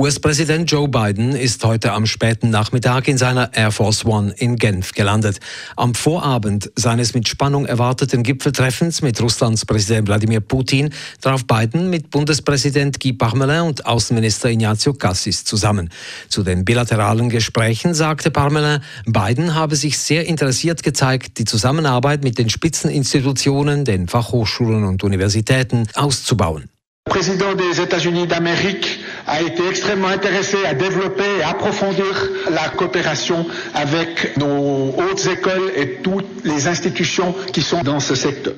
US-Präsident Joe Biden ist heute am späten Nachmittag in seiner Air Force One in Genf gelandet. Am Vorabend seines mit Spannung erwarteten Gipfeltreffens mit Russlands Präsident Wladimir Putin traf Biden mit Bundespräsident Guy Parmelin und Außenminister Ignazio Cassis zusammen. Zu den bilateralen Gesprächen sagte Parmelin, Biden habe sich sehr interessiert gezeigt, die Zusammenarbeit mit den Spitzeninstitutionen, den Fachhochschulen und Universitäten auszubauen. Président des États-Unis d'Amérique a été extrêmement intéressé à développer et approfondir la coopération avec nos hautes écoles et toutes les institutions qui sont dans ce secteur.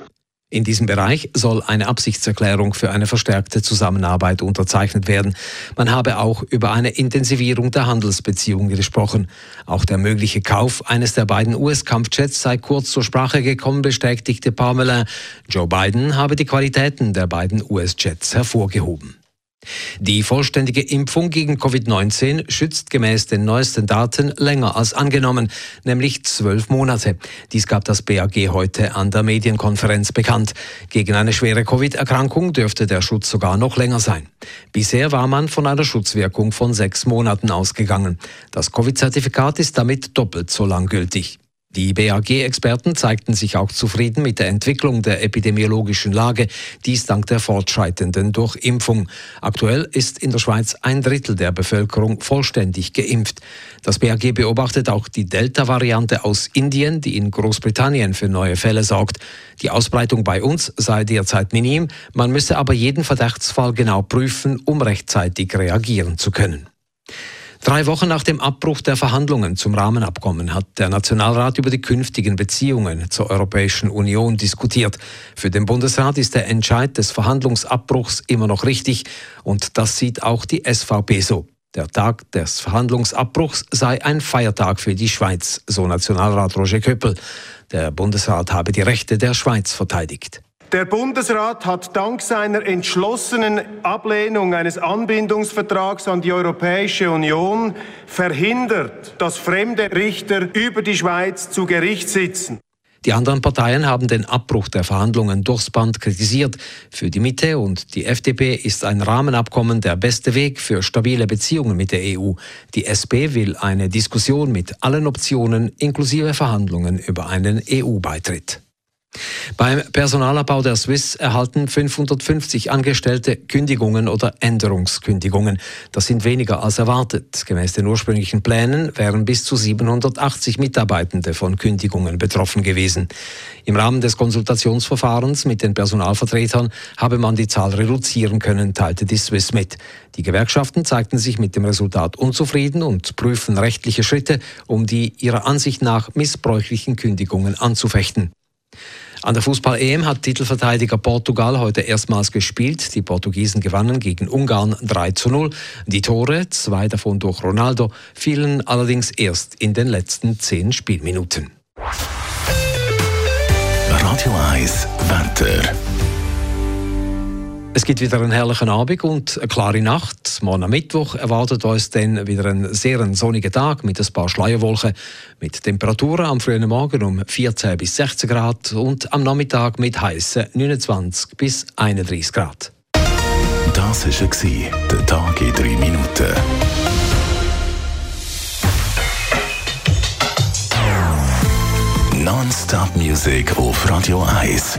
In diesem Bereich soll eine Absichtserklärung für eine verstärkte Zusammenarbeit unterzeichnet werden. Man habe auch über eine Intensivierung der Handelsbeziehungen gesprochen. Auch der mögliche Kauf eines der beiden US-Kampfjets sei kurz zur Sprache gekommen, bestätigte Pamela. Joe Biden habe die Qualitäten der beiden US-Jets hervorgehoben. Die vollständige Impfung gegen Covid-19 schützt gemäß den neuesten Daten länger als angenommen, nämlich zwölf Monate. Dies gab das BAG heute an der Medienkonferenz bekannt. Gegen eine schwere Covid-Erkrankung dürfte der Schutz sogar noch länger sein. Bisher war man von einer Schutzwirkung von sechs Monaten ausgegangen. Das Covid-Zertifikat ist damit doppelt so lang gültig. Die BAG-Experten zeigten sich auch zufrieden mit der Entwicklung der epidemiologischen Lage, dies dank der fortschreitenden Durchimpfung. Aktuell ist in der Schweiz ein Drittel der Bevölkerung vollständig geimpft. Das BAG beobachtet auch die Delta-Variante aus Indien, die in Großbritannien für neue Fälle sorgt. Die Ausbreitung bei uns sei derzeit minim, man müsse aber jeden Verdachtsfall genau prüfen, um rechtzeitig reagieren zu können. Drei Wochen nach dem Abbruch der Verhandlungen zum Rahmenabkommen hat der Nationalrat über die künftigen Beziehungen zur Europäischen Union diskutiert. Für den Bundesrat ist der Entscheid des Verhandlungsabbruchs immer noch richtig und das sieht auch die SVP so. Der Tag des Verhandlungsabbruchs sei ein Feiertag für die Schweiz, so Nationalrat Roger Köppel. Der Bundesrat habe die Rechte der Schweiz verteidigt. Der Bundesrat hat dank seiner entschlossenen Ablehnung eines Anbindungsvertrags an die Europäische Union verhindert, dass fremde Richter über die Schweiz zu Gericht sitzen. Die anderen Parteien haben den Abbruch der Verhandlungen durchs Band kritisiert. Für die Mitte und die FDP ist ein Rahmenabkommen der beste Weg für stabile Beziehungen mit der EU. Die SP will eine Diskussion mit allen Optionen inklusive Verhandlungen über einen EU-Beitritt. Beim Personalabbau der Swiss erhalten 550 Angestellte Kündigungen oder Änderungskündigungen. Das sind weniger als erwartet. Gemäß den ursprünglichen Plänen wären bis zu 780 Mitarbeitende von Kündigungen betroffen gewesen. Im Rahmen des Konsultationsverfahrens mit den Personalvertretern habe man die Zahl reduzieren können, teilte die Swiss mit. Die Gewerkschaften zeigten sich mit dem Resultat unzufrieden und prüfen rechtliche Schritte, um die ihrer Ansicht nach missbräuchlichen Kündigungen anzufechten. An der Fußball-EM hat Titelverteidiger Portugal heute erstmals gespielt. Die Portugiesen gewannen gegen Ungarn 3 zu 0. Die Tore, zwei davon durch Ronaldo, fielen allerdings erst in den letzten zehn Spielminuten. Radio 1 Wetter. Es gibt wieder einen herrlichen Abend und eine klare Nacht. Morgen am Mittwoch erwartet uns dann wieder ein sehr sonniger Tag mit ein paar Schleierwolken, mit Temperaturen am frühen Morgen um 14 bis 16 Grad und am Nachmittag mit heißen 29 bis 31 Grad. Das war der Tag in drei Minuten. Non-Stop Music auf Radio 1.